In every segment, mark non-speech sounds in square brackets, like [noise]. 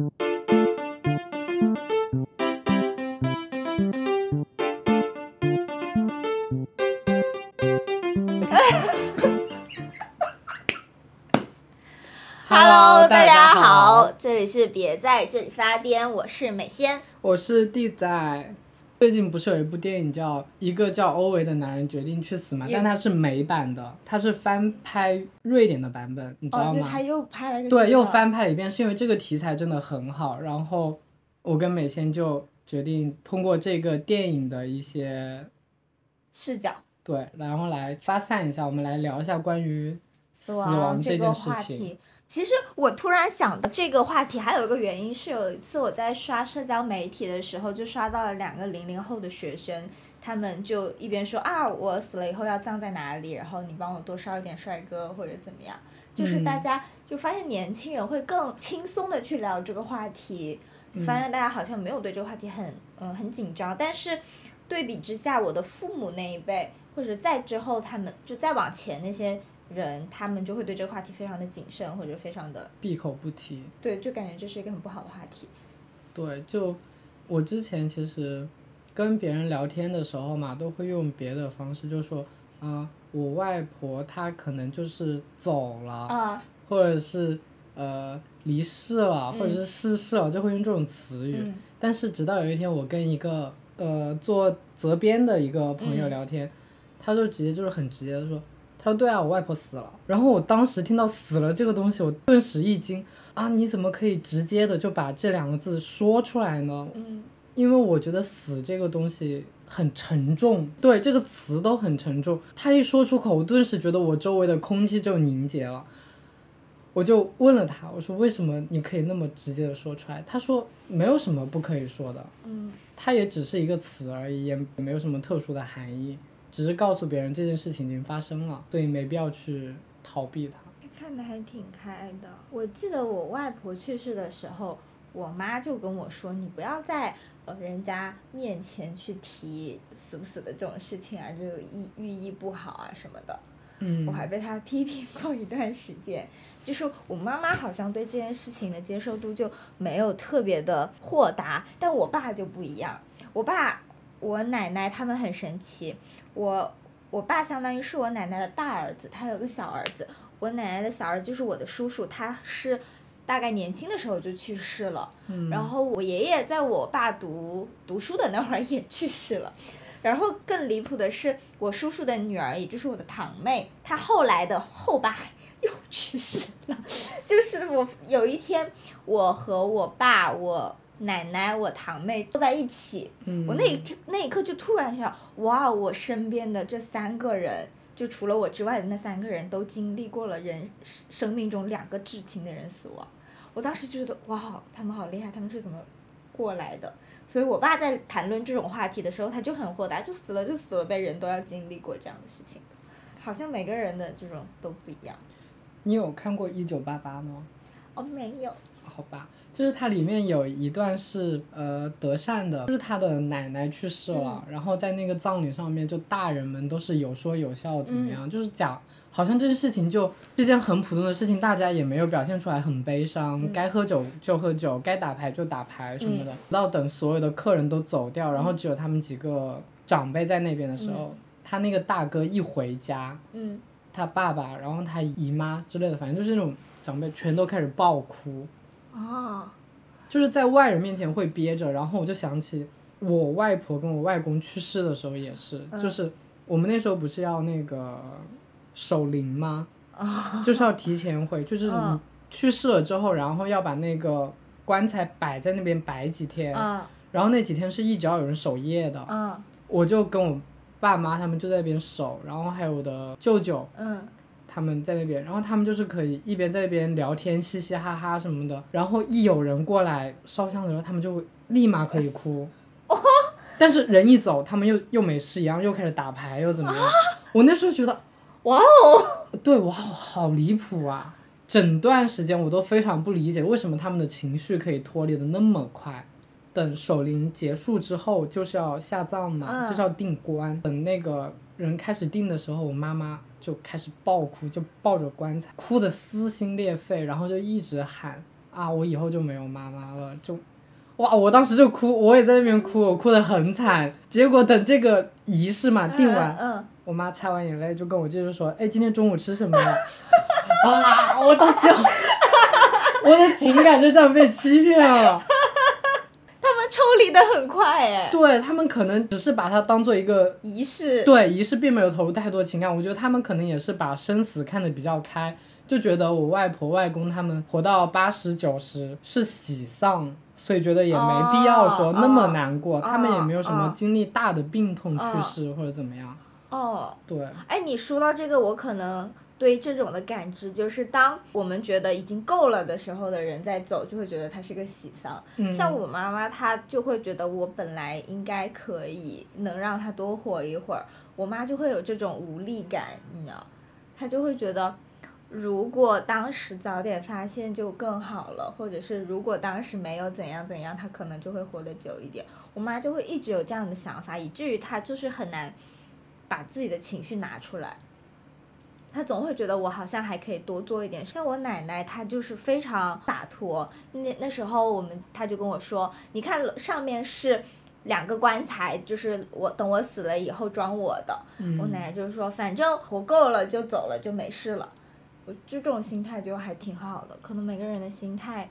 [laughs] Hello，大家好这里是别在这里发癫，我是美仙。我是地仔。最近不是有一部电影叫《一个叫欧维的男人决定去死》吗？但它是美版的，它是翻拍瑞典的版本，你知哦，道吗？就他又拍了一个对，又翻拍了一遍，是因为这个题材真的很好。然后我跟美仙就决定通过这个电影的一些视角对，然后来发散一下，我们来聊一下关于死亡这件事情。其实我突然想到这个话题，还有一个原因是，有一次我在刷社交媒体的时候，就刷到了两个零零后的学生，他们就一边说啊，我死了以后要葬在哪里，然后你帮我多烧一点帅哥或者怎么样，就是嗯。大家就发现年轻人会更轻松的去聊这个话题，发现大家好像没有对这个话题很嗯很紧张，但是对比之下，我的父母那一辈或者再之后他们就再往前那些人，他们就会对这个话题非常的谨慎或者非常的闭口不提。对，就感觉这是一个很不好的话题。对，就我之前其实跟别人聊天的时候嘛，都会用别的方式，就说，啊、我外婆她可能就是走了，啊，或者是呃离世了，或者是逝世了，就会用这种词语。嗯但是直到有一天，我跟一个呃做责编的一个朋友聊天，他就直接就是很直接的说，他说对啊，我外婆死了。然后我当时听到死了这个东西，我顿时一惊啊，你怎么可以直接的就把这两个字说出来呢？嗯因为我觉得死这个东西很沉重，对这个词都很沉重。他一说出口，我顿时觉得我周围的空气就凝结了。我就问了他，我说为什么你可以那么直接的说出来？他说没有什么不可以说的，嗯它也只是一个词而已，也没有什么特殊的含义，只是告诉别人这件事情已经发生了，所以没必要去逃避它。看得还挺开的。我记得我外婆去世的时候，我妈就跟我说：“你不要在呃人家面前去提死不死的这种事情啊，就意寓意不好啊什么的。”嗯我还被她批评过一段时间。就是我妈妈好像对这件事情的接受度就没有特别的豁达，但我爸就不一样。我爸、我奶奶他们很神奇，我我爸相当于是我奶奶的大儿子，他有个小儿子。我奶奶的小儿子就是我的叔叔，他是大概年轻的时候就去世了。嗯然后我爷爷在我爸读读书的那会儿也去世了。然后更离谱的是，我叔叔的女儿，也就是我的堂妹，她后来的后爸又去世了。[laughs] 就是我有一天，我和我爸、我奶奶、我堂妹都在一起，嗯我那一天那一刻就突然想，哇，我身边的这三个人，就除了我之外的那三个人都经历过了人生命中两个至亲的人死亡。我当时就觉得，哇，他们好厉害，他们是怎么过来的？所以我爸在谈论这种话题的时候，他就很豁达，就死了就死了呗，人都要经历过这样的事情。好像每个人的这种都不一样。你有看过《一九八八》吗？哦，没有。好吧，就是它里面有一段是呃德善的，就是他的奶奶去世了，然后在那个葬礼上面，就大人们都是有说有笑，怎么样，就是讲好像这件事情就是件很普通的事情，大家也没有表现出来很悲伤，该喝酒就喝酒，该打牌就打牌什么的，直到等所有的客人都走掉，然后只有他们几个长辈在那边的时候，他那个大哥一回家，嗯。他爸爸，然后他姨妈之类的，反正就是那种长辈全都开始爆哭。哦，就是在外人面前会憋着，然后我就想起我外婆跟我外公去世的时候也是，就是我们那时候不是要那个守灵吗？[laughs] 就是要提前回，就是你嗯去世了之后，然后要把那个棺材摆在那边摆几天，嗯。然后那几天是一直要有人守夜的，嗯。我就跟我爸妈他们就在那边守，然后还有我的舅舅，嗯他们在那边，然后他们就是可以一边在那边聊天，嘻嘻哈哈什么的，然后一有人过来烧香的时候，他们就会立马可以哭。[laughs] 但是人一走，他们又又没事一样，又开始打牌，又怎么样？[laughs] 我那时候觉得，哇哦，[laughs] 对，哇哦，好离谱啊！整段时间我都非常不理解，为什么他们的情绪可以脱离的那么快。等守灵结束之后，就是要下葬嘛，嗯就是要定棺。等那个人开始定的时候，我妈妈就开始爆哭，就抱着棺材，哭得撕心裂肺，然后就一直喊啊，我以后就没有妈妈了，就，哇，我当时就哭，我也在那边哭，我哭得很惨。结果等这个仪式嘛定完，嗯，嗯我妈擦完眼泪就跟我舅舅说：“哎，今天中午吃什么呀？” [laughs] 啊，我当时，[laughs] 我的情感就这样被欺骗了。抽离的很快哎，对他们可能只是把它当做一个仪式，对仪式，并没有投入太多情感。我觉得他们可能也是把生死看得比较开，就觉得我外婆外公他们活到八十九十是喜丧，所以觉得也没必要说那么难过。哦他们也没有什么哦经历大的病痛去世或者怎么样。哦，对，哎，你说到这个，我可能对这种的感知，就是当我们觉得已经够了的时候的人在走，就会觉得它是个喜丧。嗯，像我妈妈，她就会觉得我本来应该可以能让她多活一会儿，我妈就会有这种无力感，你知道，她就会觉得。如果当时早点发现就更好了，或者是如果当时没有怎样怎样，她可能就会活得久一点。我妈就会一直有这样的想法，以至于她就是很难把自己的情绪拿出来。她总会觉得我好像还可以多做一点。像我奶奶，她就是非常洒脱。那那时候我们，她就跟我说：“你看上面是两个棺材，就是我等我死了以后装我的。嗯我奶奶就是说，反正活够了就走了，就没事了。我就这种心态就还挺好的，可能每个人的心态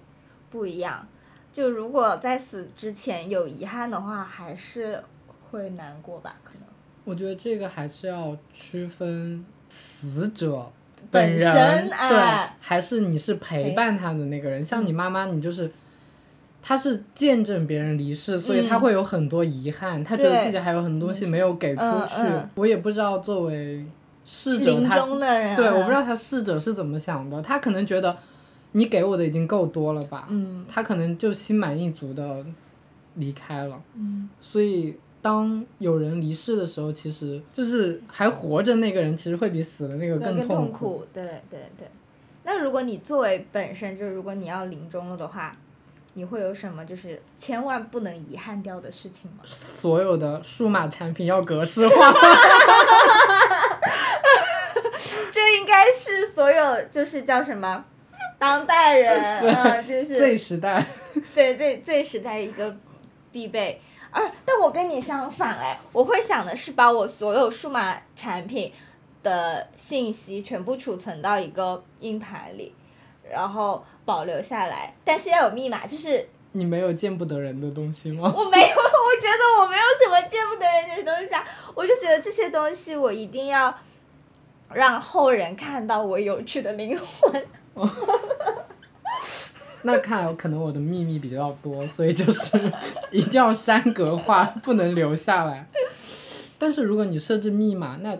不一样。就如果在死之前有遗憾的话，还是会难过吧？可能我觉得这个还是要区分死者本人身对哎，还是你是陪陪伴他的那个人。像你妈妈，你就是。他是见证别人离世，所以她嗯会有很多遗憾，他觉得自己还有很多东西没有给出嗯去。嗯我也不知道作为逝者临他的人，对，我不知道他逝者是怎么想的，他可能觉得你给我的已经够多了吧，嗯他可能就心满意足的离开了。嗯，所以当有人离世的时候，其实就是还活着那个人，其实会比死了那个更痛苦。对对对。那如果你作为本身就是如果你要临终了的话，你会有什么就是千万不能遗憾掉的事情吗？所有的数码产品要格式化。[laughs] 这应该是所有就是叫什么，当代人，[laughs] 嗯，就是最时代，对 Z Z 时代一个必备。而但我跟你相反哎，我会想的是把我所有数码产品的信息全部储存到一个硬盘里，然后保留下来，但是要有密码，就是你没有见不得人的东西吗？[laughs] 我没有，我觉得我没有什么见不得人的东西啊，我就觉得这些东西我一定要让后人看到我有趣的灵魂。[laughs] 那看来可能我的秘密比较多，所以就是 [laughs] 一定要删格化，不能留下来。但是如果你设置密码，那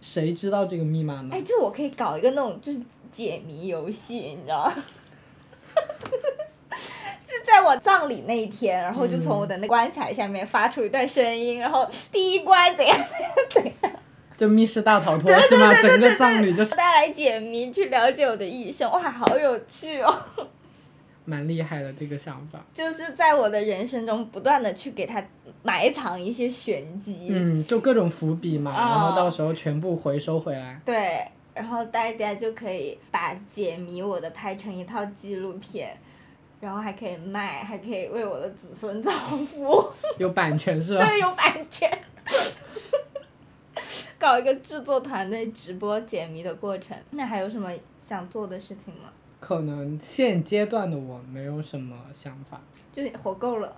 谁知道这个密码呢哎，？就我可以搞一个那种就是解谜游戏，你知道吗？[laughs] 是在我葬礼那一天，然后就从我的那棺材下面发出一段声音，然后第一关怎样怎样怎样，就密室大逃脱是吗？整个葬礼就是大家来解谜，去了解我的一生，哇，好有趣哦！蛮厉害的这个想法。就是在我的人生中不断的去给他埋藏一些玄机，嗯，就各种伏笔嘛，哦然后到时候全部回收回来。对，然后大家就可以把解谜我的拍成一套纪录片，然后还可以卖，还可以为我的子孙造福，[laughs] 有版权是吧？对，有版权。[laughs] 搞一个制作团队直播解谜的过程，那还有什么想做的事情吗？可能现阶段的我没有什么想法，就是活够了，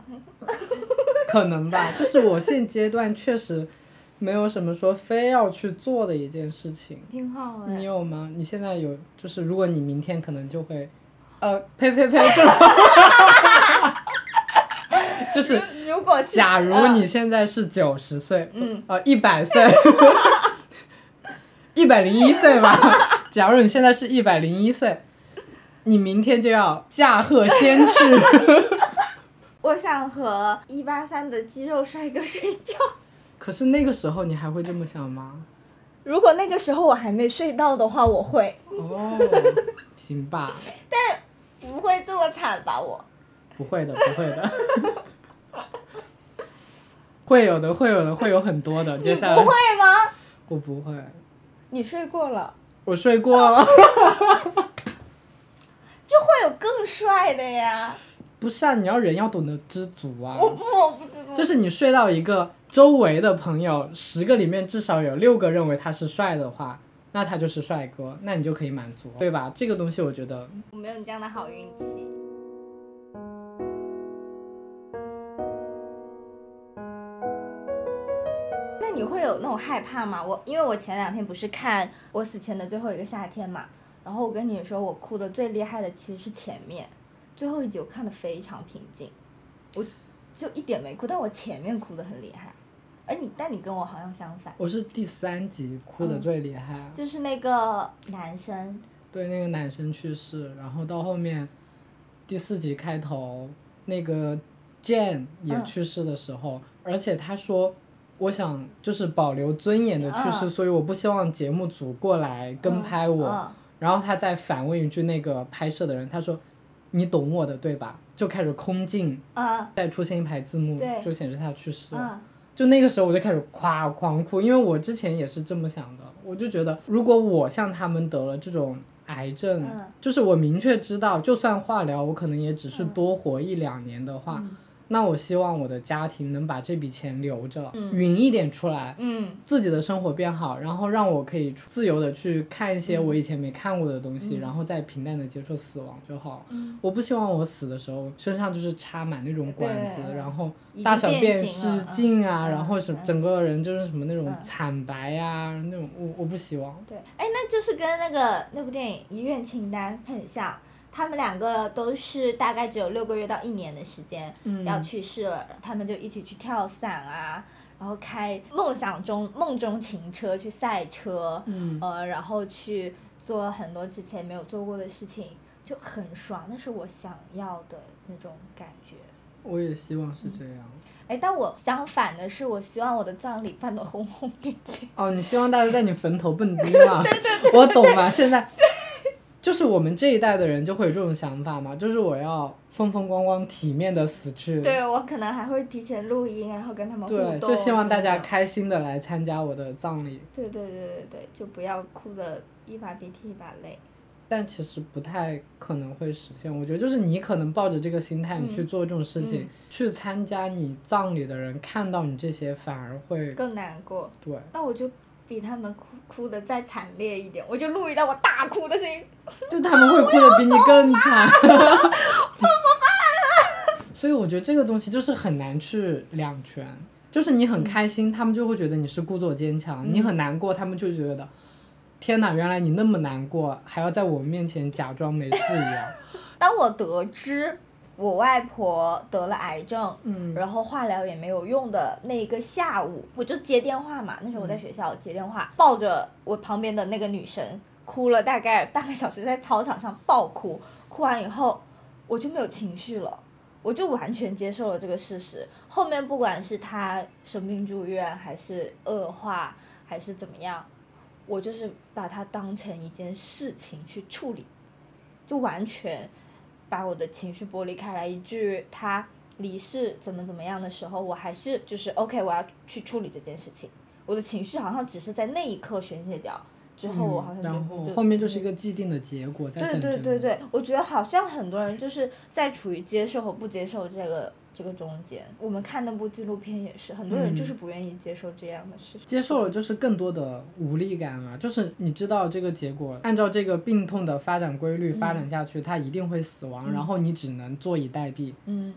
[laughs] 可能吧，就是我现阶段确实没有什么说非要去做的一件事情。挺好哎、你有吗？你现在有，就是如果你明天可能就会，呃，呸呸呸，就 [laughs] 就是如果是假如嗯你现在是九十岁，嗯，呃，一百岁，一百零一岁吧。[laughs] 假如你现在是一百零一岁，你明天就要驾鹤仙去。[laughs] 我想和一八三的肌肉帅哥睡觉。可是那个时候你还会这么想吗？如果那个时候我还没睡到的话，我会哦，[laughs] 行吧，但不会这么惨吧？我不会的，不会的。[laughs] 会有的，会有的，会有很多的。你接下来不会吗？我不会，你睡过了，我睡过了。就会有更帅的呀。不是啊，你要人要懂得知足啊。我不，我不知道。就是你睡到一个周围的朋友十个里面至少有六个认为他是帅的话，那他就是帅哥，那你就可以满足，对吧？这个东西我觉得我没有你这样的好运气。那你会有那种害怕吗？我因为我前两天不是看我死前的最后一个夏天嘛，然后我跟你说我哭的最厉害的其实是前面，最后一集我看的非常平静，我就一点没哭，但我前面哭的很厉害。而你，但你跟我好像相反，我是第三集哭的最厉害，就是那个男生，对，那个男生去世，然后到后面第四集开头那个 Jane 也去世的时候，而且他说。我想就是保留尊严的去世，所以我不希望节目组过来跟拍我。然后他再反问一句那个拍摄的人，他说：“你懂我的对吧？”就开始空镜，再出现一排字幕，就显示他去世了。就那个时候我就开始夸狂哭，因为我之前也是这么想的，我就觉得如果我像他们得了这种癌症，就是我明确知道，就算化疗，我可能也只是多活一两年的话。那我希望我的家庭能把这笔钱留着，匀一点出来，自己的生活变好，然后让我可以自由的去看一些我以前没看过的东西，然后再平淡的接受死亡就好。我不希望我死的时候身上就是插满那种管子，然后大小便失禁啊，然后什整个人就是什么那种惨白呀，那种我我不希望。对，哎，那就是跟那个那部电影《遗愿清单》很像。他们两个都是大概只有六个月到一年的时间要去世了，他们就一起去跳伞啊，然后开梦想中梦中情车去赛车，呃，然后去做很多之前没有做过的事情，就很爽，那是我想要的那种感觉。我也希望是这样。哎，但我相反的是，我希望我的葬礼办得轰轰烈烈。哦，你希望大家在你坟头蹦迪吗？[laughs] 对对对。我懂了，现在。就是我们这一代的人就会有这种想法嘛，就是我要风风光光、体面的死去。对我可能还会提前录音，然后跟他们互动。对，就希望大家开心的来参加我的葬礼。对对对对对，就不要哭的一把鼻涕一把泪。但其实不太可能会实现，我觉得就是你可能抱着这个心态，你去做这种事情，去参加你葬礼的人看到你这些反而会更难过。对。那我就。比他们哭哭的再惨烈一点，我就录一段我大哭的声音。就他们会哭的比你更惨。[laughs] 怎么办？所以我觉得这个东西就是很难去两全，就是你很开心，他们就会觉得你是故作坚强；你很难过，他们就觉得天哪，原来你那么难过，还要在我们面前假装没事一样。当我得知。我外婆得了癌症，嗯然后化疗也没有用的那一个下午，我就接电话嘛。那时候我在学校接电话，抱着我旁边的那个女生哭了大概半个小时，在操场上暴哭。哭完以后，我就没有情绪了，我就完全接受了这个事实。后面不管是她生病住院，还是恶化，还是怎么样，我就是把它当成一件事情去处理，就完全。把我的情绪剥离开来，一句他离世怎么怎么样的时候，我还是就是 OK，我要去处理这件事情。我的情绪好像只是在那一刻宣泄掉，之后我好像就然后后面就是一个既定的结果在对对对对，我觉得好像很多人就是在处于接受和不接受这个。这个中间，我们看那部纪录片也是，很多人就是不愿意接受这样的事情。接受了就是更多的无力感了，就是你知道这个结果，按照这个病痛的发展规律发展下去，它一定会死亡，然后你只能坐以待毙。嗯，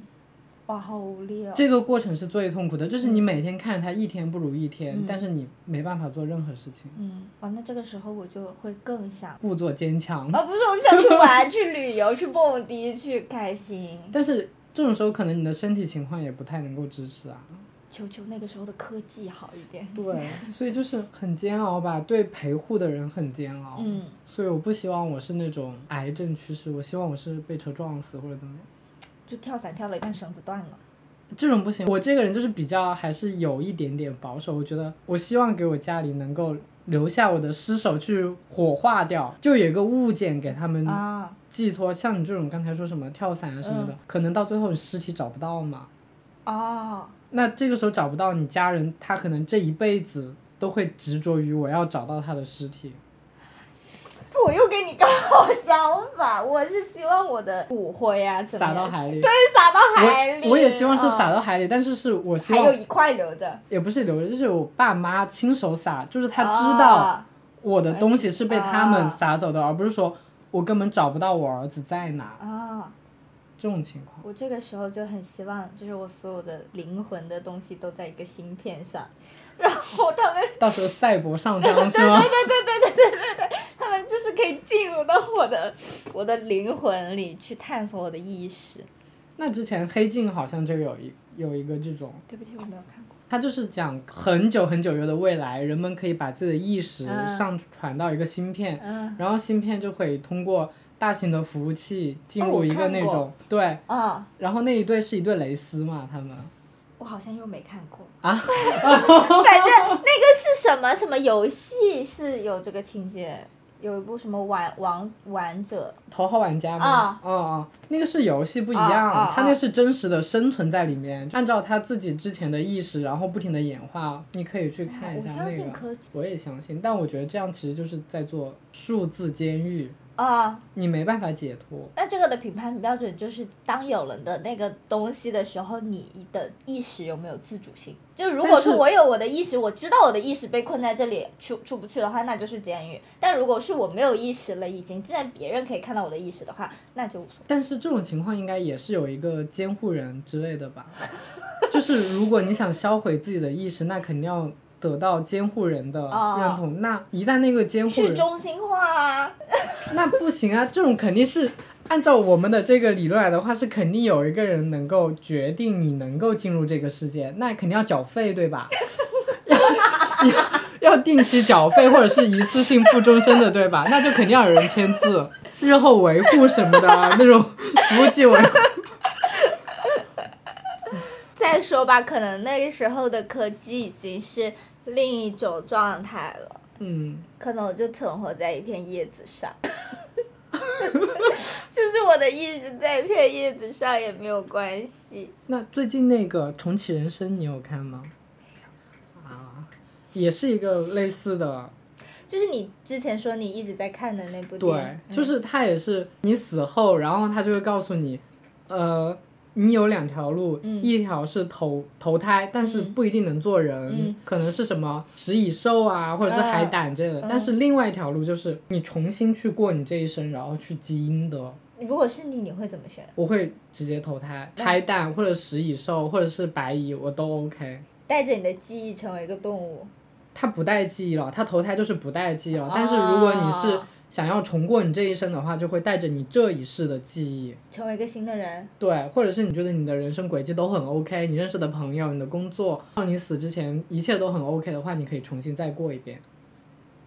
哇，好无力哦。这个过程是最痛苦的，就是你每天看着它一天不如一天，但是你没办法做任何事情。嗯，哇，那这个时候我就会更想故作坚强。啊，不是，我想去玩，去旅游，去蹦迪，去开心。[laughs] 但是。这种时候可能你的身体情况也不太能够支持啊。求求那个时候的科技好一点。对，所以就是很煎熬吧，对陪护的人很煎熬。嗯。所以我不希望我是那种癌症去世，我希望我是被车撞死或者怎么样。就跳伞跳了一半绳子断了。这种不行，我这个人就是比较还是有一点点保守，我觉得我希望给我家里能够留下我的尸首去火化掉，就有一个物件给他们。啊。寄托像你这种刚才说什么跳伞啊什么的，可能到最后你尸体找不到嘛。哦。那这个时候找不到，你家人他可能这一辈子都会执着于我要找到他的尸体。我我又跟你刚好相反，我是希望我的骨灰啊，撒到海里。对，撒到海里。我我也希望是撒嗯到海里，但是是我希望还有一块留着。也不是留着，就是我爸妈亲手撒，就是他知道啊我的东西是被他们啊撒走的，而不是说我根本找不到我儿子在哪啊，这种情况。我这个时候就很希望，就是我所有的灵魂的东西都在一个芯片上，[laughs] 然后他们 [laughs] 到时候赛博上香 [laughs] 是吗？他们就是可以进入到我的我的灵魂里去探索我的意识。那之前黑镜好像就有一有一个这种，对不起，我没有看过。它就是讲很久很久远的未来，人们可以把自己的意识嗯。上传到一个芯片，嗯。然后芯片就可以通过大型的服务器进入一个那种、对，啊，然后那一对是一对蕾丝嘛，他们我好像又没看过啊。[laughs] 反正那个是什么什么游戏是有这个情节，有一部什么玩王玩者头号玩家吗？啊。哦哦，那个是游戏不一啊样，啊。它那是真实的生存在里面，按照他自己之前的意识，然后不停的演化，你可以去看一我相下那个。信科技。我也相信，但我觉得这样其实就是在做数字监狱，啊。你没办法解脱。那这个的评判标准就是，当有了的那个东西的时候，你的意识有没有自主性？就如果是我有我的意识，我知道我的意识被困在这里出出不去的话，那就是监狱。但如果是我没有意识了，已经既然别人可以看到我的意识的话，那就无所谓。但是这种情况应该也是有一个监护人之类的吧？[laughs] 就是如果你想销毁自己的意识，那肯定要得到监护人的哦认同。那一旦那个监护去人，中心化啊！[laughs] 那不行啊，这种肯定是按照我们的这个理论来的话，是肯定有一个人能够决定你能够进入这个世界，那肯定要缴费，对吧？要要定期缴费或者是一次性付终身的，对吧？那就肯定要有人签字，日后维护什么的啊那种服务器维护。再说吧，可能那个时候的科技已经是另一种状态了，嗯，可能我就存活在一片叶子上。[laughs] 就是我的意识在一片叶子上也没有关系。那最近那个重启人生你有看吗？啊，也是一个类似的，就是你之前说你一直在看的那部电对影，，嗯就是他也是你死后，然后他就会告诉你，呃，你有两条路，嗯一条是投投胎，但是嗯不一定能做人，嗯可能是什么食蚁兽啊，或者是海胆之类的。嗯但是另外一条路就是你重新去过你这一生，然后去积阴德。如果是你，你会怎么选？我会直接投胎，那海胆或者食蚁兽或者是白蚁，我都 OK。带着你的记忆成为一个动物。它不带记忆了，它投胎就是不带记忆了。但是如果你是哦想要重过你这一生的话，就会带着你这一世的记忆。成为一个新的人，对，或者是你觉得你的人生轨迹都很 OK，你认识的朋友、你的工作，到你死之前一切都很 OK 的话，你可以重新再过一遍，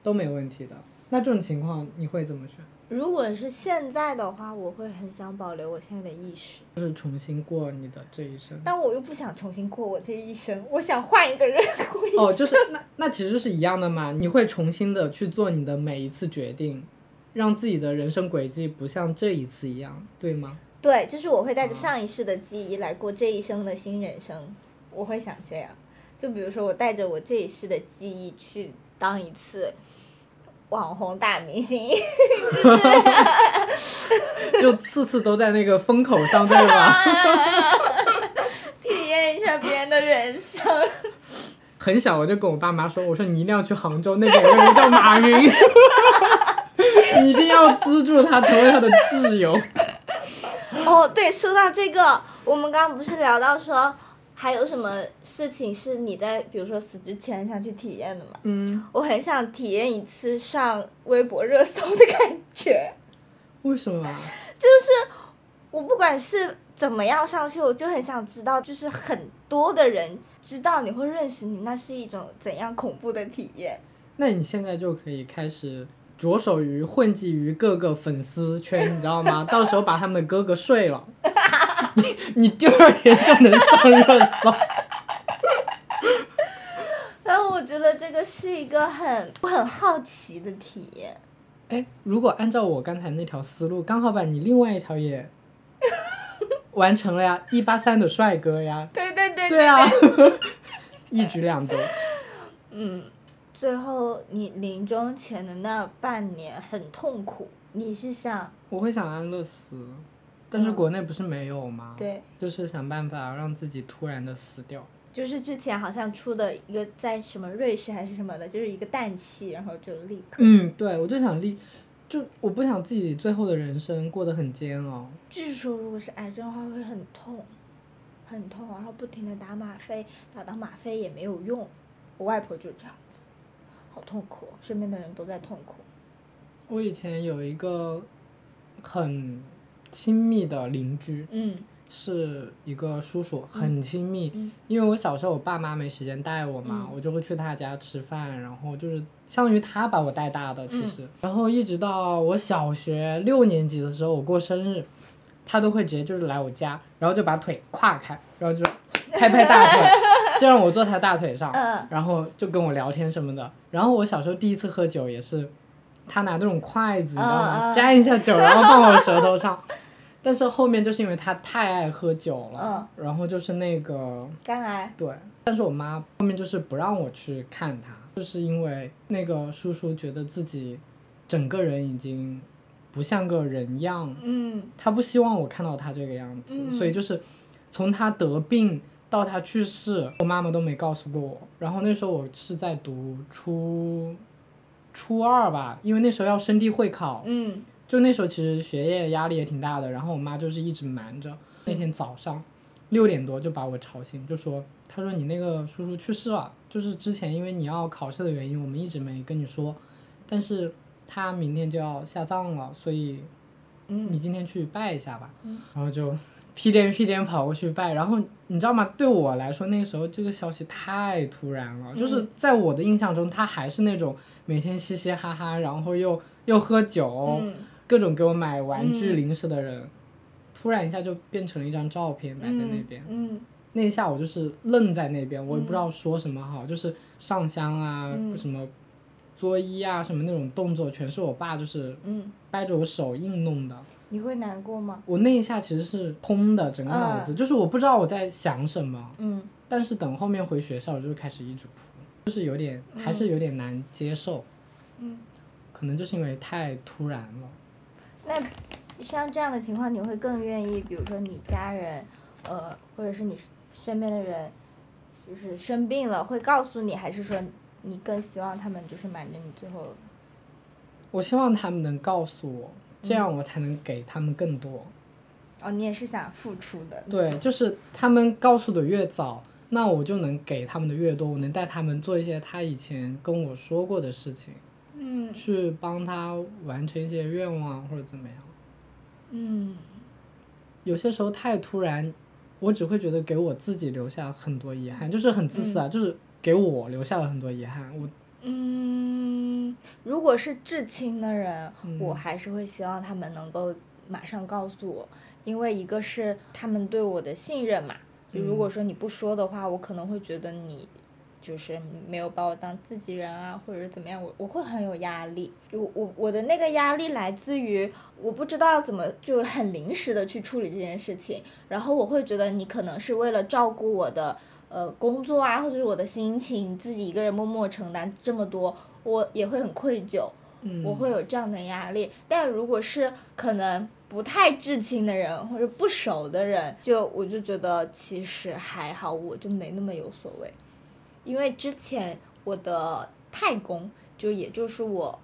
都没问题的。那这种情况你会怎么选？如果是现在的话，我会很想保留我现在的意识，就是重新过你的这一生。但我又不想重新过我这一生，我想换一个人过一生。哦，就是那那其实是一样的嘛，你会重新的去做你的每一次决定，让自己的人生轨迹不像这一次一样，对吗？对，就是我会带着上一世的记忆来过这一生的新人生，我会想这样。就比如说，我带着我这一世的记忆去当一次网红大明星，[laughs] 就次次都在那个风口上，对吧？体验一下别人的人生。很小我就跟我爸妈说，我说你一定要去杭州，那边有个人叫马云，你 [laughs] 一定要资助他，成为他的挚友。[laughs] 哦，对，说到这个，我们刚刚不是聊到说，还有什么事情是你在比如说死之前想去体验的吗？嗯，我很想体验一次上微博热搜的感觉，为什么啊？[laughs] 就是我不管是怎么样上去，我就很想知道，就是很多的人知道你会认识你，那是一种怎样恐怖的体验？那你现在就可以开始着手于混迹于各个粉丝圈，你知道吗？[laughs] 到时候把他们的哥哥睡了，[laughs] 你你第二天就能上热搜。然 [laughs] 后我觉得这个是一个很我很好奇的体验。哎，如果按照我刚才那条思路，刚好把你另外一条也完成了呀，一八三的帅哥呀，对对对对啊，一举两得。最后你临终前的那半年很痛苦，你是想我会想安乐死，但是嗯国内不是没有吗？对，就是想办法让自己突然的死掉。就是之前好像出的一个在什么瑞士还是什么的，就是一个氮气，然后就立刻。嗯，对，我就想立，就我不想自己最后的人生过得很煎熬。据说如果是癌症的话会很痛，很痛，然后不停的打吗啡，打到吗啡也没有用。我外婆就是这样子，好痛苦，身边的人都在痛苦。我以前有一个很亲密的邻居，嗯是一个叔叔，很亲密。嗯因为我小时候我爸妈没时间带我嘛，我就会去他家吃饭，然后就是相当于他把我带大的，其实。然后一直到我小学六年级的时候，我过生日，他都会直接就是来我家，然后就把腿跨开，然后就拍拍大腿，就让我坐他大腿上，嗯然后就跟我聊天什么的。然后我小时候第一次喝酒也是，他拿那种筷子，你知道吗？[laughs] 沾一下酒，然后放我舌头上。但是后面就是因为他太爱喝酒了，然后就是那个肝癌。对，但是我妈后面就是不让我去看他，就是因为那个叔叔觉得自己整个人已经不像个人样，嗯他不希望我看到他这个样子，嗯所以就是从他得病到他去世，我妈妈都没告诉过我。然后那时候我是在读初初二吧，因为那时候要升地会考，嗯就那时候其实学业压力也挺大的，然后我妈就是一直瞒着。那天早上六点多就把我吵醒，就说：“她说你那个叔叔去世了，就是之前因为你要考试的原因，我们一直没跟你说，但是他明天就要下葬了，所以嗯你今天去拜一下吧。然后就屁颠屁颠跑过去拜，然后你知道吗？对我来说，那个时候这个消息太突然了，就是在我的印象中，他还是那种每天嘻嘻哈哈，然后又又喝酒。嗯各种给我买玩具、嗯零食的人，突然一下就变成了一张照片摆在那边。嗯那一下我就是愣在那边，我也不知道说什么好，就是上香啊，嗯什么作揖啊，什么那种动作，全是我爸就是嗯，掰着我手硬弄的。你会难过吗？我那一下其实是空的，整个脑子、就是我不知道我在想什么，嗯但是等后面回学校我就开始一直哭，就是有点还是有点难接受。嗯，可能就是因为太突然了。那像这样的情况，你会更愿意，比如说你家人，呃，或者是你身边的人，就是生病了会告诉你，还是说你更希望他们就是瞒着你最后？我希望他们能告诉我，这样我才能给他们更多。哦，你也是想付出的。对，就是他们告诉的越早，那我就能给他们的越多，我能带他们做一些他以前跟我说过的事情，嗯去帮他完成一些愿望或者怎么样。嗯有些时候太突然，我只会觉得给我自己留下很多遗憾，就是很自私啊，就是给我留下了很多遗憾。我嗯，如果是至亲的人，嗯我还是会希望他们能够马上告诉我，因为一个是他们对我的信任嘛。就如果说你不说的话，我可能会觉得你就是没有把我当自己人啊，或者是怎么样，我我会很有压力。就我我的那个压力来自于我不知道怎么就很临时的去处理这件事情，然后我会觉得你可能是为了照顾我的呃工作啊，或者是我的心情，你自己一个人默默承担这么多，我也会很愧疚。嗯，我会有这样的压力。但如果是可能不太至亲的人或者不熟的人，就我就觉得其实还好，我就没那么有所谓。因为之前我的太公，就也就是我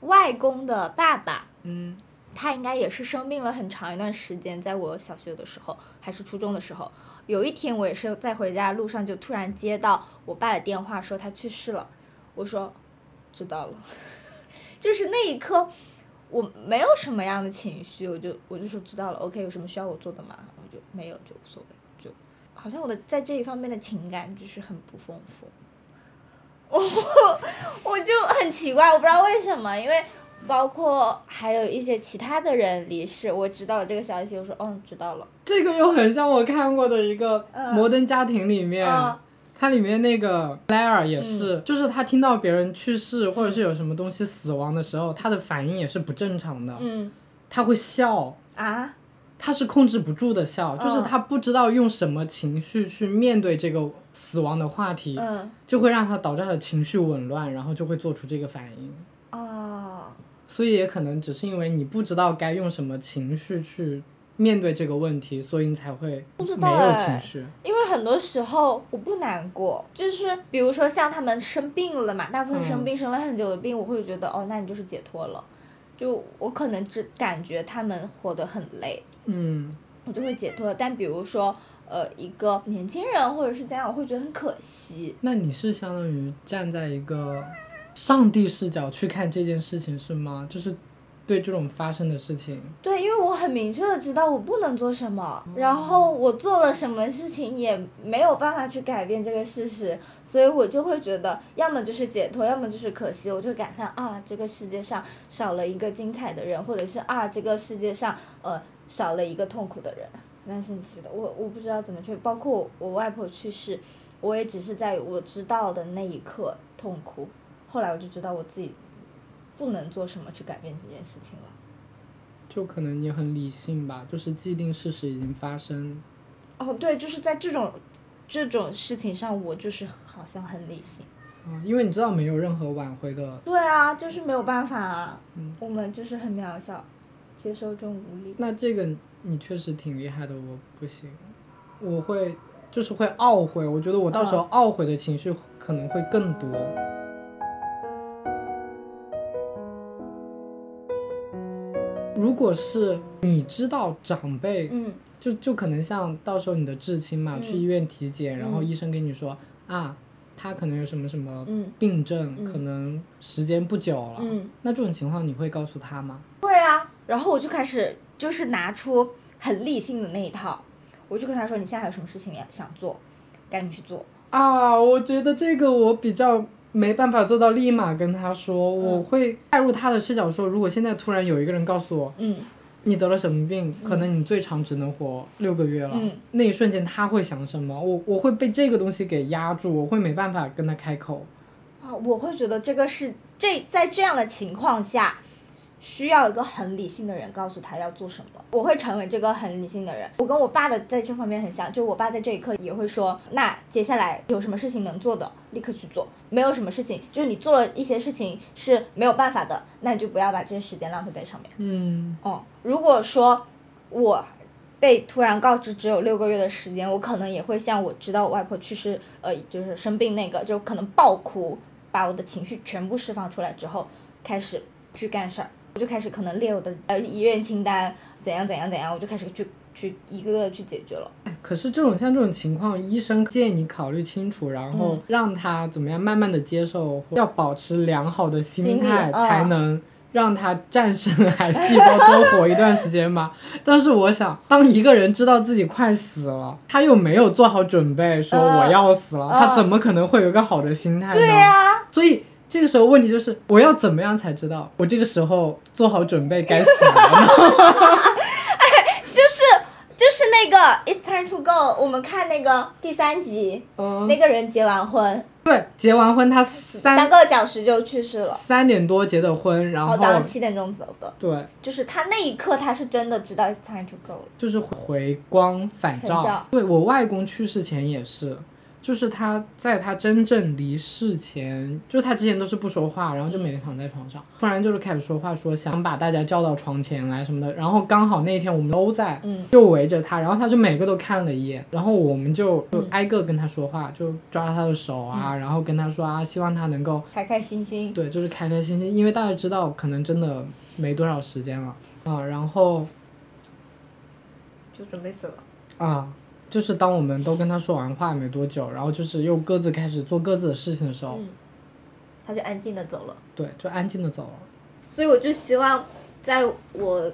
外公的爸爸，嗯他应该也是生病了很长一段时间，在我小学的时候还是初中的时候，有一天我也是在回家路上就突然接到我爸的电话，说他去世了。我说知道了，[laughs] 就是那一刻我没有什么样的情绪，我就我就说知道了，OK，有什么需要我做的吗？我就没有，就无所谓，就好像我的在这一方面的情感就是很不丰富。[laughs] 我我就很奇怪，我不知道为什么，因为包括还有一些其他的人离世，我知道了这个消息，我说嗯知道了，这个又很像我看过的一个《嗯摩登家庭》里面，嗯它里面那个 Claire 也是，就是他听到别人去世或者是有什么东西死亡的时候，他的反应也是不正常的，嗯。他会笑，啊，他是控制不住的笑，就是嗯。他不知道用什么情绪去面对这个死亡的话题，嗯，就会让他导致他的情绪紊乱，然后就会做出这个反应。哦，所以也可能只是因为你不知道该用什么情绪去面对这个问题，所以你才会不知没有道哎情绪。因为很多时候我不难过，就是比如说像他们生病了嘛，大部分生病、生了很久的病，我会觉得哦，那你就是解脱了。就我可能只感觉他们活得很累，嗯，我就会解脱。但比如说呃一个年轻人或者是怎样，我会觉得很可惜。那你是相当于站在一个上帝视角去看这件事情是吗？就是对这种发生的事情，对，因为我很明确的知道我不能做什么，然后我做了什么事情也没有办法去改变这个事实，所以我就会觉得，要么就是解脱，要么就是可惜。我就感叹啊，这个世界上少了一个精彩的人，或者是啊，这个世界上呃少了一个痛苦的人，蛮神奇的。我我不知道怎么去，包括我我外婆去世，我也只是在我知道的那一刻痛哭，后来我就知道我自己不能做什么去改变这件事情了。就可能你很理性吧，就是既定事实已经发生，哦，对，就是在这种这种事情上，我就是好像很理性。啊，因为你知道没有任何挽回的。对啊，就是没有办法啊，嗯我们就是很渺小，接受这种无力。那这个你确实挺厉害的，我不行，我会就是会懊悔，我觉得我到时候懊悔的情绪可能会更多。如果是你知道长辈，嗯就就可能像到时候你的至亲嘛，嗯去医院体检，然后嗯医生跟你说啊，他可能有什么什么嗯病症，嗯可能时间不久了。嗯，那这种情况你会告诉他吗？会啊。然后我就开始就是拿出很理性的那一套，我就跟他说：“你现在还有什么事情要想做，赶紧去做。啊，我觉得这个我比较没办法做到立马跟他说，嗯。我会带入他的视角说，如果现在突然有一个人告诉我嗯你得了什么病，可能你最长只能活六个月了，嗯。那一瞬间他会想什么？我我会被这个东西给压住，我会没办法跟他开口。啊，我会觉得这个是这在这样的情况下，需要一个很理性的人告诉他要做什么。我会成为这个很理性的人。我跟我爸的在这方面很像，就我爸在这一刻也会说，那接下来有什么事情能做的，立刻去做；没有什么事情，就是你做了一些事情是没有办法的，那你就不要把这些时间浪费在上面。嗯，哦、如果说我被突然告知只有六个月的时间，我可能也会像我知道我外婆去世，呃，就是生病那个，就可能爆哭，把我的情绪全部释放出来之后，开始去干事儿，我就开始可能列我的呃医院清单，怎样怎样怎样，我就开始去去一个个去解决了。可是这种像这种情况，医生建议你考虑清楚，然后嗯让他怎么样慢慢的接受，要保持良好的心态，嗯才能让他战胜癌细胞，多活一段时间嘛。[laughs] 但是我想，当一个人知道自己快死了，他又没有做好准备，说嗯我要死了，嗯他怎么可能会有一个好的心态呢？对呀、所以。这个时候问题就是，我要怎么样才知道我这个时候做好准备该死了呢？[laughs] 就是就是那个 It's time to go，我们看那个第三集，嗯，那个人结完婚对，结完婚他三三个小时就去世了，三点多结的婚，然后然后早上七点钟走的。对，就是他那一刻，他是真的知道 it's time to go 了。就是回光。返照对我外公去世前也是，就是他在他真正离世前，就他之前都是不说话，然后就每天躺在床上，突然就是开始说话，说想把大家叫到床前来什么的。然后刚好那一天我们都在，嗯就围着他，然后他就每个都看了一眼，然后我们就就挨个跟他说话，就抓他的手啊，然后跟他说啊，希望他能够开开心心。对，就是开开心心，因为大家知道可能真的没多少时间了啊，然后。就准备死了。啊，就是当我们都跟他说完话没多久，然后就是又各自开始做各自的事情的时候，嗯，他就安静的走了。对，就安静的走了。所以我就希望，在我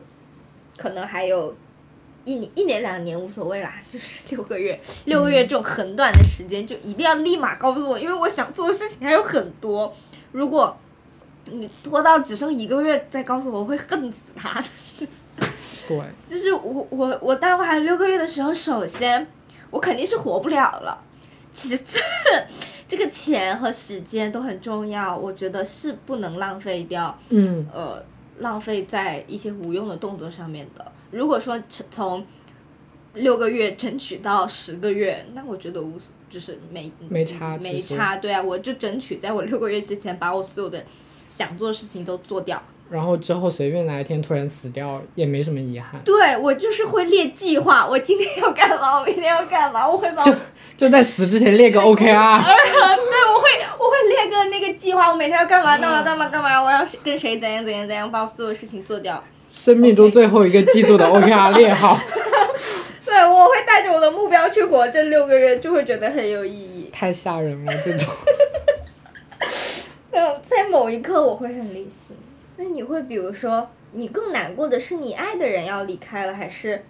可能还有一年、一年、两年无所谓啦，就是 [laughs] 六个月，六个月这种很短的时间，就一定要立马告诉我，因为我想做的事情还有很多。如果你拖到只剩一个月再告诉我，我会恨死他的。对，就是我我我大概还有六个月的时候，首先我肯定是活不了了，其次 [laughs] 这个钱和时间都很重要，我觉得是不能浪费掉，嗯，呃，浪费在一些无用的动作上面的。如果说从从六个月争取到十个月，那我觉得无所就是没没差没差，对啊，我就争取在我六个月之前把我所有的想做的事情都做掉。然后之后随便哪一天突然死掉，也没什么遗憾。对我就是会列计划，我今天要干嘛，我明天要干嘛，我会把我就就在死之前列个 OKR，[laughs] 对，我会我会列个那个计划，我每天要干嘛干嘛干嘛干嘛，我要跟谁怎样怎样怎样，把我所有事情做掉。生命中最后一个季度的 OKR [laughs] 列好。对，我会带着我的目标去活，这六个月就会觉得很有意义。太吓人了，这种。[laughs] 呃，在某一刻我会很理性。那你会比如说，你更难过的是你爱的人要离开了，还是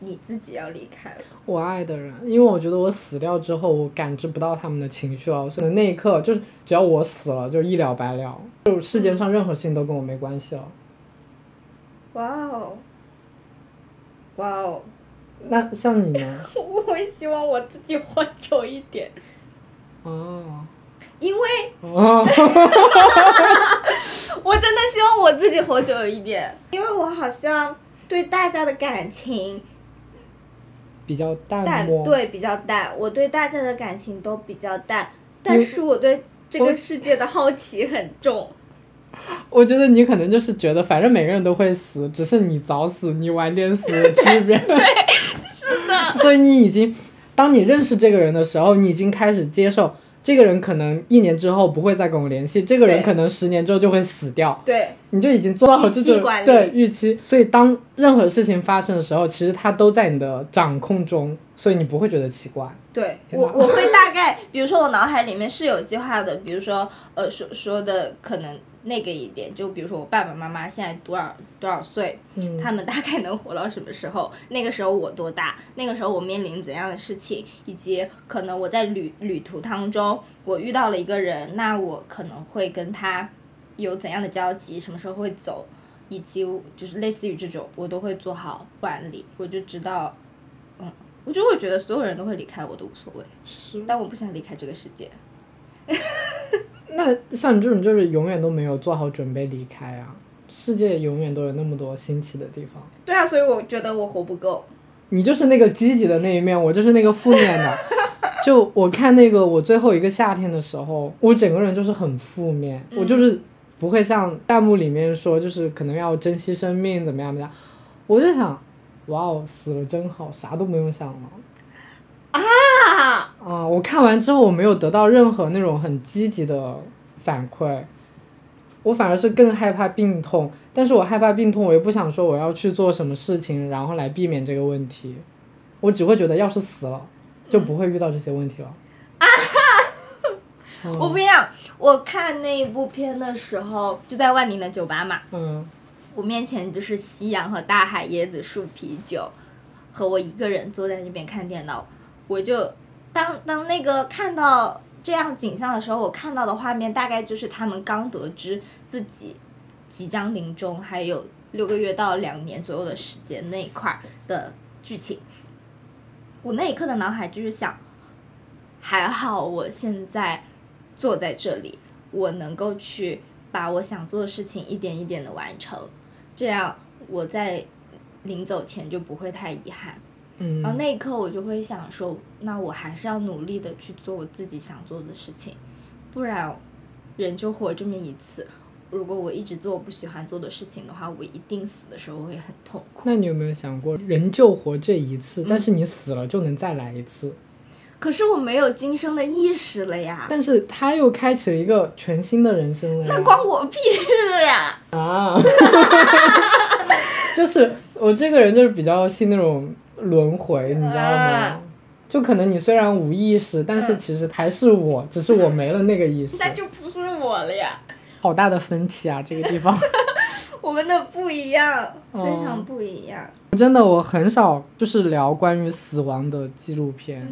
你自己要离开了？我爱的人，因为我觉得我死掉之后，我感知不到他们的情绪了，所以那一刻就是只要我死了，就一了百了，就世界上任何事情都跟我没关系了。哇哦，哇哦！那像你呢？[laughs] 我会希望我自己活久一点，哦因为哦，[laughs] 我真的希望我自己活久一点，因为我好像对大家的感情比较淡淡，对比较淡，我对大家的感情都比较淡，但是我对这个世界的好奇很重。我觉得你可能就是觉得，反正每个人都会死，只是你早死，你晚点死的区别。[laughs] 对，是的，所以你已经，当你认识这个人的时候，你已经开始接受这个人可能一年之后不会再跟我联系，这个人可能十年之后就会死掉，对你就已经做到了这种对预期。所以当任何事情发生的时候，其实它都在你的掌控中，所以你不会觉得奇怪。对，我我会大概，比如说我脑海里面是有计划的，比如说呃说说的可能那个一点，就比如说我爸爸妈妈现在多少多少岁，嗯他们大概能活到什么时候？[laughs] 那个时候我多大？那个时候我面临怎样的事情？以及可能我在旅旅途当中，我遇到了一个人，那我可能会跟他有怎样的交集？什么时候会走？以及就是类似于这种，我都会做好管理，我就知道，嗯，我就会觉得所有人都会离开我都无所谓，是。但我不想离开这个世界。那像你这种就是永远都没有做好准备离开啊，世界永远都有那么多新奇的地方。对啊，所以我觉得我活不够。你就是那个积极的那一面，我就是那个负面的。[laughs] 就我看那个我最后一个夏天的时候，我整个人就是很负面，我就是不会像弹幕里面说，就是可能要珍惜生命怎么样怎么样。我就想，哇哦，死了真好，啥都不用想了。啊，啊，我看完之后我没有得到任何那种很积极的反馈，我反而是更害怕病痛。但是我害怕病痛，我又不想说我要去做什么事情，然后来避免这个问题。我只会觉得，要是死了，就不会遇到这些问题了。嗯 [laughs] 我不一样。我看那一部片的时候，就在万宁的酒吧嘛，嗯我面前就是夕阳和大海、椰子树、啤酒，和我一个人坐在那边看电脑。我就当当那个看到这样景象的时候，我看到的画面大概就是他们刚得知自己即将临终，还有六个月到两年左右的时间那一块的剧情。我那一刻的脑海就是想，还好我现在坐在这里，我能够去把我想做的事情一点一点的完成，这样我在临走前就不会太遗憾。嗯然后那一刻我就会想说，那我还是要努力的去做我自己想做的事情，不然人就活这么一次。如果我一直做我不喜欢做的事情的话，我一定死的时候会很痛苦。那你有没有想过，人就活这一次，但是你死了就能再来一次？可是我没有今生的意识了呀，但是他又开启了一个全新的人生了。那关我屁事啊！啊，[laughs] 就是我这个人就是比较信那种轮回，你知道吗啊？就可能你虽然无意识，但是其实还是我，只是我没了那个意识。[laughs] 那就不是我了呀。好大的分歧啊，这个地方。[laughs] 我们的不一样，哦非常不一样。真的，我很少就是聊关于死亡的纪录片，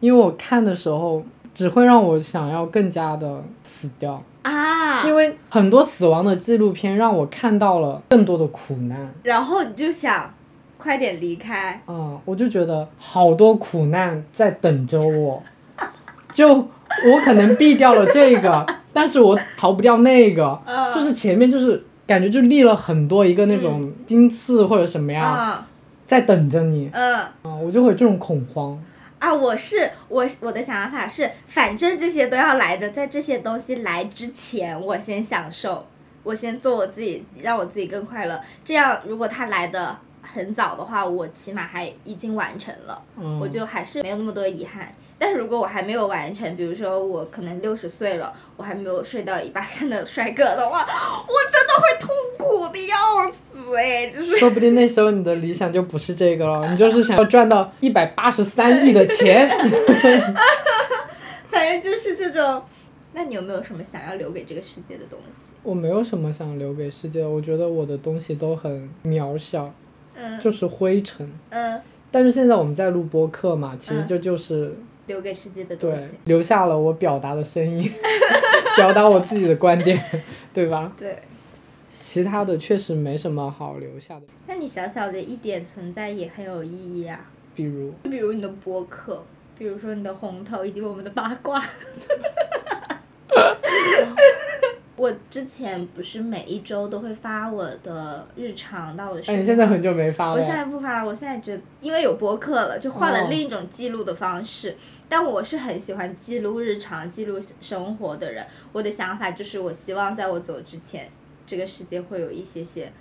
因为我看的时候只会让我想要更加的死掉。啊，因为很多死亡的纪录片让我看到了更多的苦难。然后你就想快点离开，嗯、我就觉得好多苦难在等着我，[laughs] 就我可能避掉了这个，[laughs] 但是我逃不掉那个，嗯。就是前面就是感觉就立了很多一个那种金刺或者什么样，啊在等着你。嗯。啊，我就会有这种恐慌。啊，我是我我的想法是，反正这些都要来的，在这些东西来之前，我先享受，我先做我自己，让我自己更快乐。这样，如果它来的很早的话，我起码还已经完成了，嗯，我就还是没有那么多遗憾。但是如果我还没有完成，比如说我可能六十岁了，我还没有睡到一八三的帅哥的话，我真的会痛苦的要死哎、就是说不定那时候你的理想就不是这个了，你就是想要赚到一百八十三亿的钱。[laughs] 反正就是这种。那你有没有什么想要留给这个世界的东西？我没有什么想留给世界，我觉得我的东西都很渺小，嗯就是灰尘。嗯，但是现在我们在录播客嘛，其实嗯这就是留给世界的东对西。留下了我表达的声音，[laughs] 表达我自己的观点，[laughs] 对吧？对，其他的确实没什么好留下的，那你小小的一点存在也很有意义啊，比如比如你的播客，比如说你的红头以及我们的八卦。[laughs] 我之前不是每一周都会发我的日常到我的哎，你现在很久没发了我现在不发了，我现在觉得因为有播客了，就换了哦另一种记录的方式。但我是很喜欢记录日常、记录生活的人。我的想法就是，我希望在我走之前，这个世界会有一些些，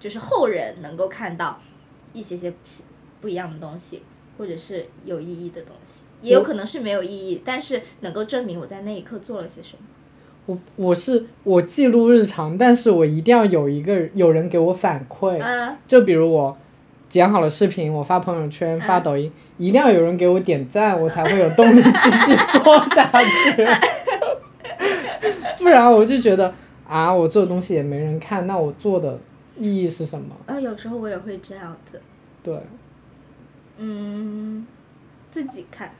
就是后人能够看到一些些不一样的东西，或者是有意义的东西，也有可能是没有意义，但是能够证明我在那一刻做了些什么。我我是我记录日常，但是我一定要有一个有人给我反馈，嗯就比如我剪好了视频，我发朋友圈、发抖音，一定要有人给我点赞，我才会有动力继续做下去。[laughs] 不然我就觉得啊，我做的东西也没人看，那我做的意义是什么？呃，有时候我也会这样子，对，嗯，自己看。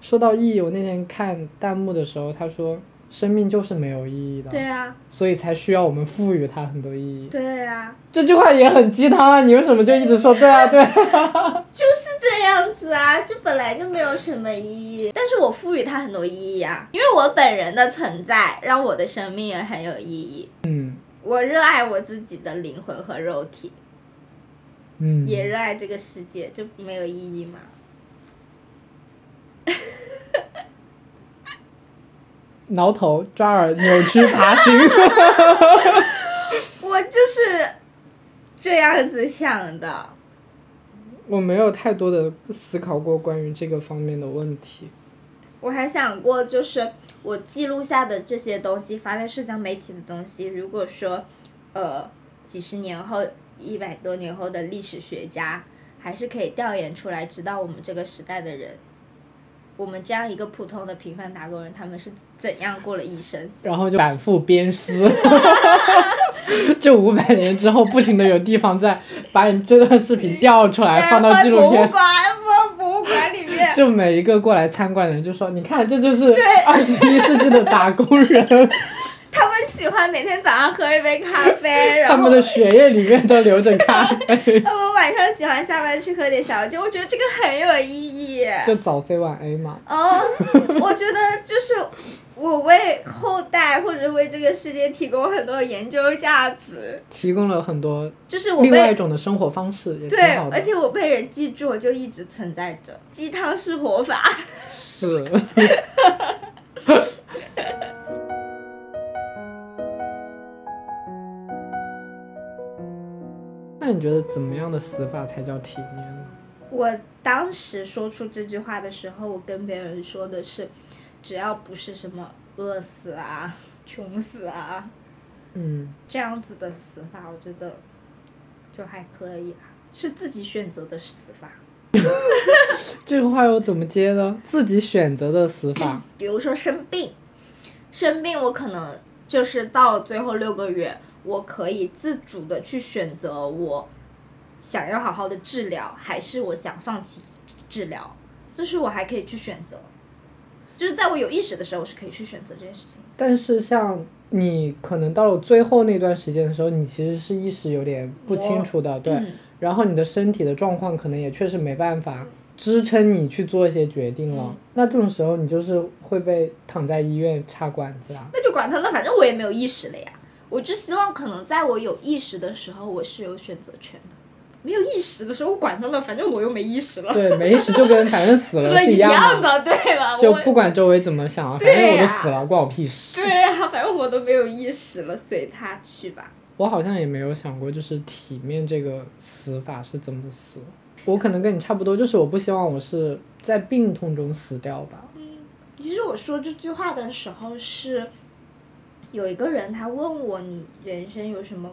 说到意义，我那天看弹幕的时候，他说生命就是没有意义的，对啊，所以才需要我们赋予它很多意义。对啊。这句话也很鸡汤啊！你为什么就一直说对啊对啊？[laughs] 就是这样子啊，就本来就没有什么意义，但是我赋予它很多意义啊，因为我本人的存在让我的生命也很有意义。嗯我热爱我自己的灵魂和肉体，嗯，也热爱这个世界，就没有意义吗？挠头、抓耳、扭曲、爬行。我就是这样子想的。我没有太多的思考过关于这个方面的问题。我还想过，就是我记录下的这些东西，发在社交媒体的东西，如果说，呃，几十年后、一百多年后的历史学家，还是可以调研出来，知道我们这个时代的人，我们这样一个普通的平凡打工人，他们是怎样过了一生。然后就反复鞭尸。[laughs] 这五百年之后，不停的有地方在把你这段视频调出来，放到纪录片。博物馆，放博物馆里面。就每一个过来参观的人就说：“你看，这就是二十一世纪的打工人，喜欢每天早上喝一杯咖啡，[laughs] 然后他们的血液里面都流着咖啡，[laughs] 他们晚上喜欢下班去喝点小酒，我觉得这个很有意义。就早 C 晚 A 嘛。哦，我觉得就是我为后代或者为这个世界提供很多研究价值，提供了很多就是我另外一种的生活方式，也对。而且我被人记住，我就一直存在着。鸡汤是活法，是。[laughs] 那你觉得怎么样的死法才叫体面呢？我当时说出这句话的时候，我跟别人说的是，只要不是什么饿死啊、穷死啊嗯，这样子的死法，我觉得就还可以啊，是自己选择的死法。[laughs] 这个话又怎么接呢？自己选择的死法，比如说生病，生病我可能就是到了最后六个月，我可以自主的去选择我想要好好的治疗，还是我想放弃治疗，就是我还可以去选择，就是在我有意识的时候，我是可以去选择这件事情。但是像你可能到了最后那段时间的时候，你其实是意识有点不清楚的，对。嗯然后你的身体的状况可能也确实没办法支撑你去做一些决定了。嗯那这种时候，你就是会被躺在医院插管子啊。那就管他呢，反正我也没有意识了呀。我就希望可能在我有意识的时候，我是有选择权的。没有意识的时候，我管他呢，反正我又没意识了。对，没意识就跟反正死了 [laughs] 是一样的，对了。[laughs] 就不管周围怎么想，反正我都死了，关我屁事。对啊，反正我都没有意识了，随他去吧。[laughs] 我好像也没有想过，就是体面这个死法是怎么死。我可能跟你差不多，就是我不希望我是在病痛中死掉吧。嗯，其实我说这句话的时候是，有一个人他问我你人生有什么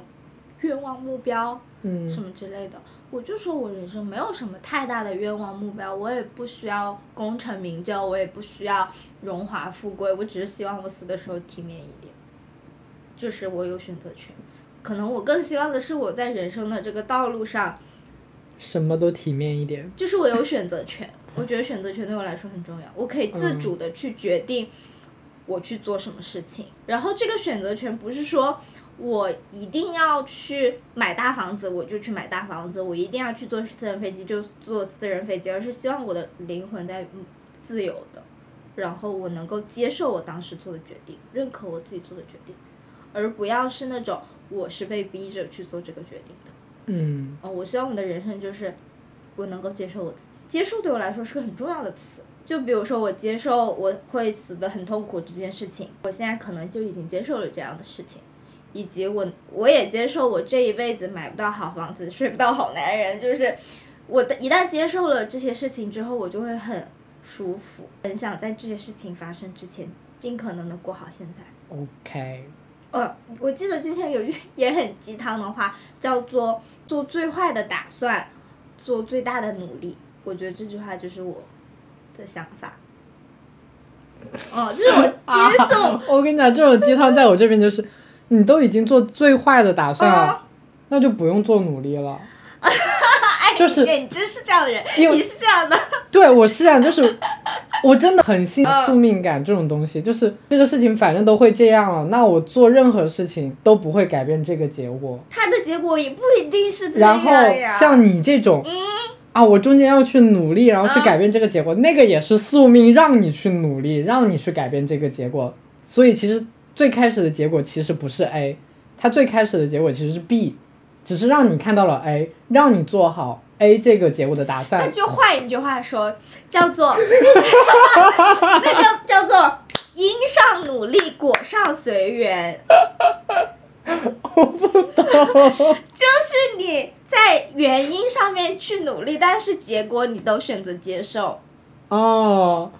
愿望目标？嗯什么之类的，我就说我人生没有什么太大的愿望目标，我也不需要功成名就，我也不需要荣华富贵，我只是希望我死的时候体面一点，就是我有选择权。可能我更希望的是我在人生的这个道路上，什么都体面一点。就是我有选择权，我觉得选择权对我来说很重要，我可以自主的去决定我去做什么事情，然后这个选择权不是说。我一定要去买大房子，我就去买大房子；我一定要去坐私人飞机，就坐私人飞机。而是希望我的灵魂在自由的，然后我能够接受我当时做的决定，认可我自己做的决定，而不要是那种我是被逼着去做这个决定的。嗯。哦，我希望我的人生就是我能够接受我自己。接受对我来说是个很重要的词。就比如说，我接受我会死的很痛苦这件事情，我现在可能就已经接受了这样的事情。以及我，我也接受我这一辈子买不到好房子，睡不到好男人。就是我的一旦接受了这些事情之后，我就会很舒服，很想在这些事情发生之前，尽可能的过好现在。OK。呃，我记得之前有句 [laughs] 也很鸡汤的话，叫做“做最坏的打算，做最大的努力”。我觉得这句话就是我的想法。哦，就是我 [laughs] 接受。[laughs] 我跟你讲，这种鸡汤在我这边就是。你都已经做最坏的打算了，那就不用做努力了。[laughs] 就是你真是这样的人，你是这样的。对，我是啊，就是我真的很信宿命感这种东西，就是这个事情反正都会这样了，那我做任何事情都不会改变这个结果。它的结果也不一定是这样呀。然后像你这种，啊，我中间要去努力，然后去改变这个结果，那个也是宿命让你去努力，让你去改变这个结果。所以其实。最开始的结果其实不是 A，它最开始的结果其实是 B，只是让你看到了 A，让你做好 A 这个结果的打算。那就换一句话说，叫做，[laughs] 那叫叫做因上努力，果上随缘。[laughs] 我不懂。[laughs] 就是你在原因上面去努力，但是结果你都选择接受。哦。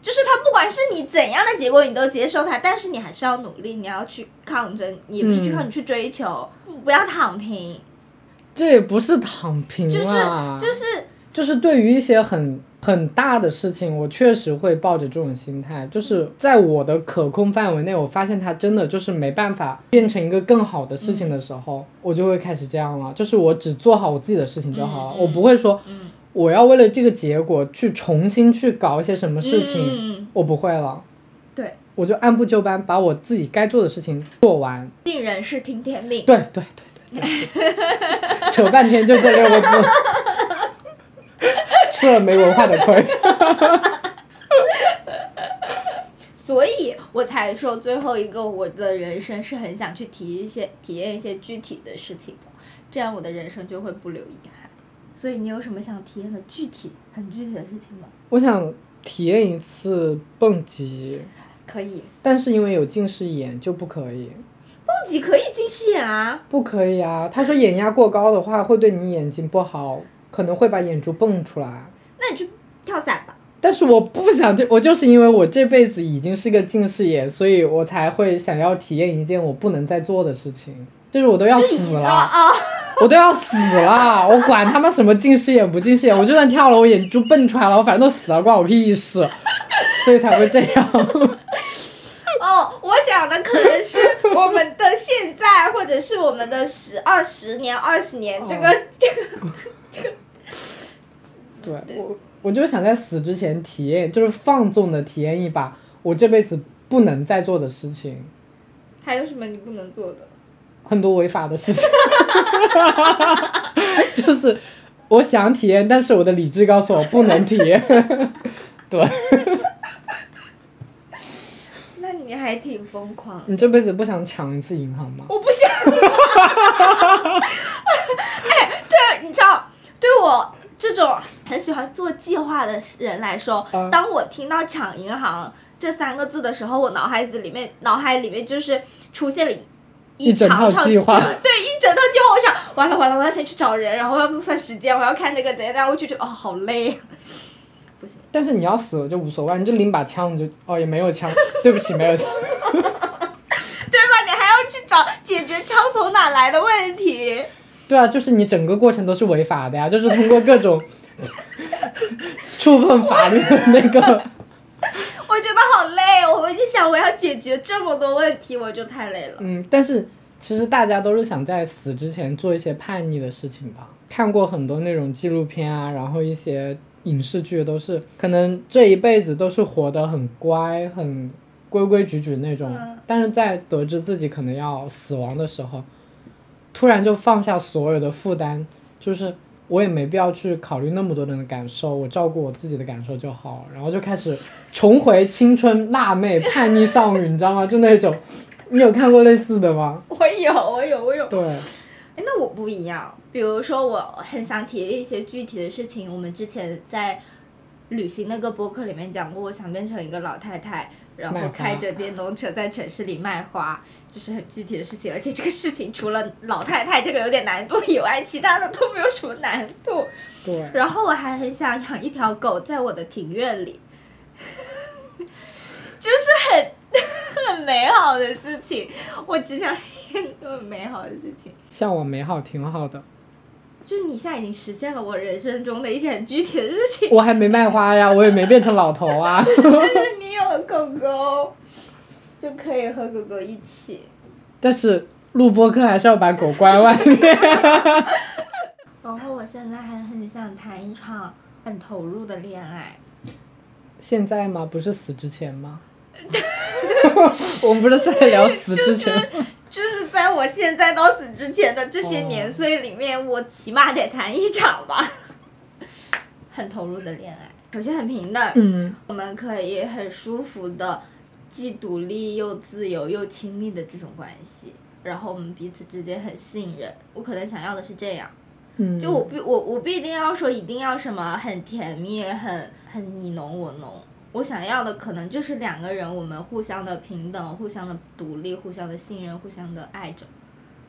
就是他，不管是你怎样的结果，你都接受他，但是你还是要努力，你要去抗争，也不是去靠你去追求，不要躺平。这也不是躺平啊，就是就是对于一些很很大的事情，我确实会抱着这种心态，就是在我的可控范围内，我发现它真的就是没办法变成一个更好的事情的时候，我就会开始这样了，就是我只做好我自己的事情就好了，我不会说。我要为了这个结果去重新去搞一些什么事情，我不会了。对，我就按部就班把我自己该做的事情做完。尽人事，听天命。对对对对。[laughs] 扯半天就这六个字，吃了没文化的亏。[laughs] 所以我才说最后一个，我的人生是很想去体一些、体验一些具体的事情的，这样我的人生就会不留遗憾。所以你有什么想体验的具体、很具体的事情吗？我想体验一次蹦极。可以。但是因为有近视眼就不可以。蹦极可以近视眼啊？不可以啊！他说眼压过高的话会对你眼睛不好，可能会把眼珠蹦出来。那你去跳伞吧。但是我不想，我就是因为我这辈子已经是个近视眼，所以我才会想要体验一件我不能再做的事情，就是我都要死了。[laughs] 我都要死了，我管他妈什么近视眼不近视眼，[laughs] 我就算跳了，我眼珠蹦出来了，我反正都死了，关我屁事，所以才会这样。[laughs] 哦，我想的可能是我们的现在，或者是我们的十二十年、二十年，这个这个 [laughs] 这个。对，我我就想在死之前体验，就是放纵的体验一把我这辈子不能再做的事情。还有什么你不能做的？很多违法的事情，[laughs] 就是我想体验，但是我的理智告诉我不能体验。[laughs] 对。那你你还挺疯狂。你这辈子不想抢一次银行吗？我不想。哎，对，你知道，对我这种很喜欢做计划的人来说，啊当我听到“抢银行”这三个字的时候，我脑海子里面脑海里面就是出现了一。一整套计划 [laughs] 对一整套计划，我想完了完了，我要先去找人，然后我要估算时间，我要看这个怎样怎样，我就觉得哦好累啊。[laughs] 但是你要死了就无所谓，你就拎把枪，你就哦也没有枪，[laughs] 对不起没有枪。对吧？你还要去找解决枪从哪来的问题。对啊，就是你整个过程都是违法的呀，就是通过各种 [laughs] 触碰法律的那个。我觉得好累，我一想我要解决这么多问题，我就太累了。嗯，但是其实大家都是想在死之前做一些叛逆的事情吧。看过很多那种纪录片啊，然后一些影视剧都是，可能这一辈子都是活得很乖、很规规矩矩那种，嗯但是在得知自己可能要死亡的时候，突然就放下所有的负担，就是我也没必要去考虑那么多人的感受，我照顾我自己的感受就好，然后就开始重回青春辣妹、叛逆少女，你知道吗？就那种，你有看过类似的吗？[laughs] 我有，我有，我有。对，哎，那我不一样。比如说，我很想提一些具体的事情。我们之前在旅行那个博客里面讲过，我想变成一个老太太，然后开着电动车在城市里卖花，就是很具体的事情。而且这个事情除了老太太这个有点难度以外，其他的都没有什么难度。对，然后我还很想养一条狗在我的庭院里，[laughs] 就是很 [laughs] 很美好的事情。我只想一个美好的事情。像我美好挺好的。就是你现在已经实现了我人生中的一些很具体的事情，[laughs] 我还没卖花呀，我也没变成老头啊。但是你有了狗狗，就可以和狗狗一起。但是录播课还是要把狗关外面。[laughs] 然后我现在还很想谈一场很投入的恋爱。现在吗？不是死之前吗？[laughs] 我们不是在聊死之前吗？就是在我现在到死之前的这些年岁里面，我起码得谈一场吧，[laughs] 很投入的恋爱。首先很平等，嗯，我们可以很舒服的，既独立又自由又亲密的这种关系，然后我们彼此之间很信任。我可能想要的是这样，嗯，就我不我我不一定要说一定要什么很甜蜜很很你侬我侬，我想要的可能就是两个人我们互相的平等、互相的独立、互相的信任、互相的爱着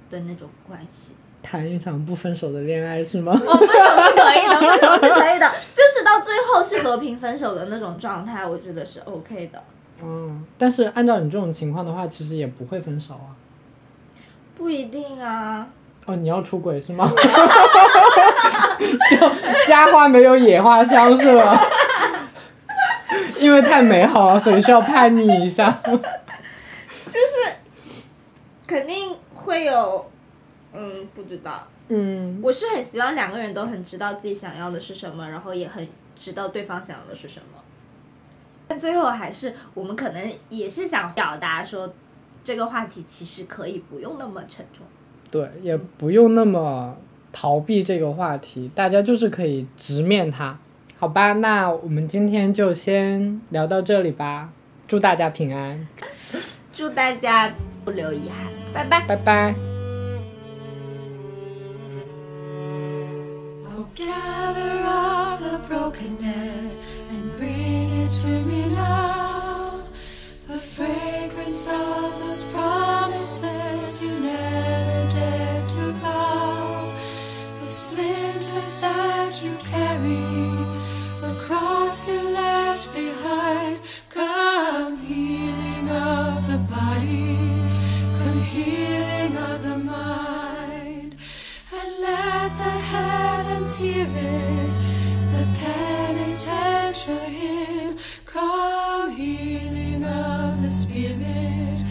的那种关系。谈一场不分手的恋爱是吗？哦，分手是可以的，分手是可以的，就是到最后是和平分手的那种状态，我觉得是 OK 的。嗯，但是按照你这种情况的话，其实也不会分手啊。不一定啊，哦，你要出轨是吗？[laughs] 就 [laughs] [laughs] 家花没有野花香是吧？因为太美好了，所以需要叛逆一下。[laughs] 就是肯定会有，嗯，不知道。嗯，我是很希望两个人都很知道自己想要的是什么，然后也很知道对方想要的是什么。但最后还是我们可能也是想表达说，这个话题其实可以不用那么沉重。对，也不用那么逃避这个话题，大家就是可以直面它，好吧？那我们今天就先聊到这里吧，祝大家平安，祝大家不留遗憾，拜拜。拜拜。Oh, gather all the brokenness and bring it to me now. The fragrance of those promises you never dared to vow. The splinters that you carry, cross you left behind. Come healing of the body, come healing of the mind and let the heavens hear it, the penitential hymn. Come healing of the spirit,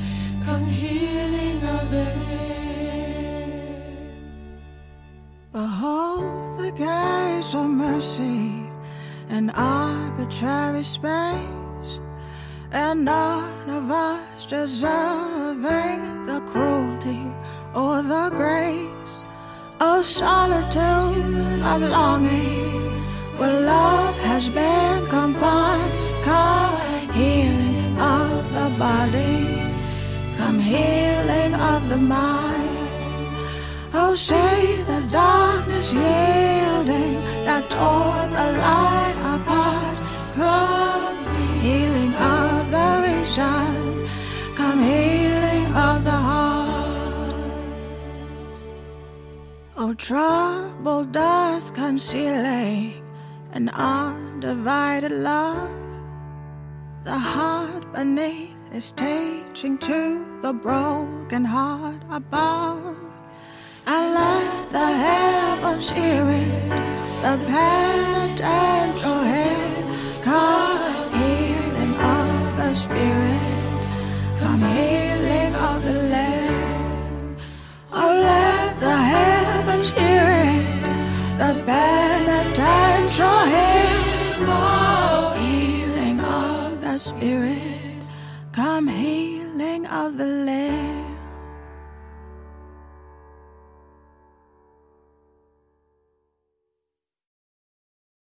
come healing of the limb. Behold the grace of mercy in arbitrary space, and none of us deserving the cruelty or the grace of solitude of longing, where love has been confined. Come healing of the body, come healing of the mind. Oh, say the darkness yielding that tore the light apart. Come healing of the reason, come healing of the heart. Oh, trouble dust concealing an undivided love. The heart beneath is teaching to the broken heart above. I let the heavens hear it, the penitential hymn, come healing of the spirit, come healing of the land. Oh, let the heavens hear it, the oh, healing of the spirit, come healing of the land.